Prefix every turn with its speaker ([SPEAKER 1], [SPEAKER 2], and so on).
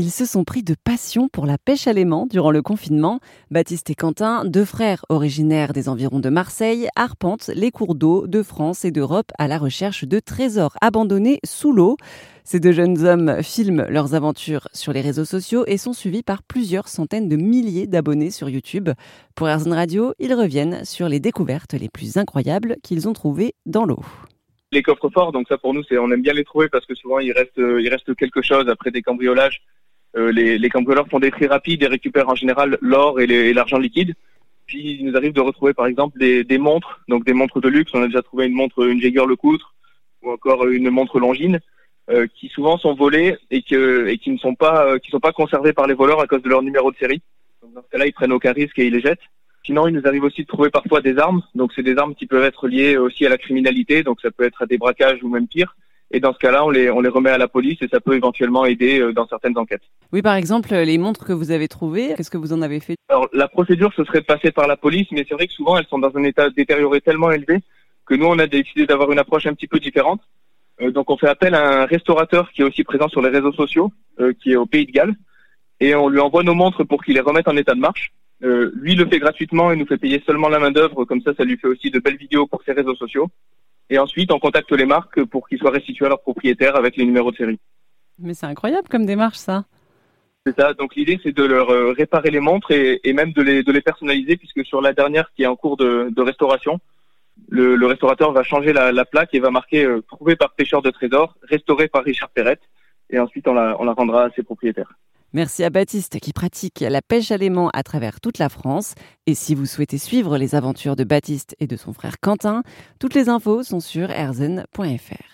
[SPEAKER 1] Ils se sont pris de passion pour la pêche à l'aimant durant le confinement. Baptiste et Quentin, deux frères originaires des environs de Marseille, arpentent les cours d'eau de France et d'Europe à la recherche de trésors abandonnés sous l'eau. Ces deux jeunes hommes filment leurs aventures sur les réseaux sociaux et sont suivis par plusieurs centaines de milliers d'abonnés sur YouTube. Pour Airzone Radio, ils reviennent sur les découvertes les plus incroyables qu'ils ont trouvées dans l'eau
[SPEAKER 2] les coffres forts. Donc ça pour nous, on aime bien les trouver parce que souvent il reste euh, il reste quelque chose après des cambriolages. Euh, les, les cambrioleurs font des tri rapides et récupèrent en général l'or et l'argent liquide. Puis il nous arrive de retrouver par exemple des, des, montres, donc des montres de luxe. On a déjà trouvé une montre, une Jaeger LeCoultre ou encore une montre Longines, euh, qui souvent sont volées et, que, et qui ne sont pas qui sont pas conservées par les voleurs à cause de leur numéro de série. Donc dans ce cas-là, ils prennent aucun risque et ils les jettent. Sinon, il nous arrive aussi de trouver parfois des armes. Donc, c'est des armes qui peuvent être liées aussi à la criminalité. Donc, ça peut être à des braquages ou même pire. Et dans ce cas-là, on les, on les remet à la police et ça peut éventuellement aider euh, dans certaines enquêtes.
[SPEAKER 1] Oui, par exemple, les montres que vous avez trouvées, qu'est-ce que vous en avez fait?
[SPEAKER 2] Alors, la procédure, ce serait de passer par la police, mais c'est vrai que souvent, elles sont dans un état détérioré tellement élevé que nous, on a décidé d'avoir une approche un petit peu différente. Euh, donc, on fait appel à un restaurateur qui est aussi présent sur les réseaux sociaux, euh, qui est au Pays de Galles, et on lui envoie nos montres pour qu'il les remette en état de marche. Euh, lui le fait gratuitement et nous fait payer seulement la main d'œuvre, comme ça ça lui fait aussi de belles vidéos pour ses réseaux sociaux. Et ensuite on contacte les marques pour qu'ils soient restitués à leurs propriétaires avec les numéros de série.
[SPEAKER 1] Mais c'est incroyable comme démarche ça.
[SPEAKER 2] C'est ça, donc l'idée c'est de leur euh, réparer les montres et, et, même de les, de les personnaliser puisque sur la dernière qui est en cours de, de restauration, le, le, restaurateur va changer la, la, plaque et va marquer euh, trouvé par pêcheur de trésors, restauré par Richard Perrette et ensuite on la, on la rendra à ses propriétaires.
[SPEAKER 1] Merci à Baptiste qui pratique la pêche à l'aimant à travers toute la France. Et si vous souhaitez suivre les aventures de Baptiste et de son frère Quentin, toutes les infos sont sur erzen.fr.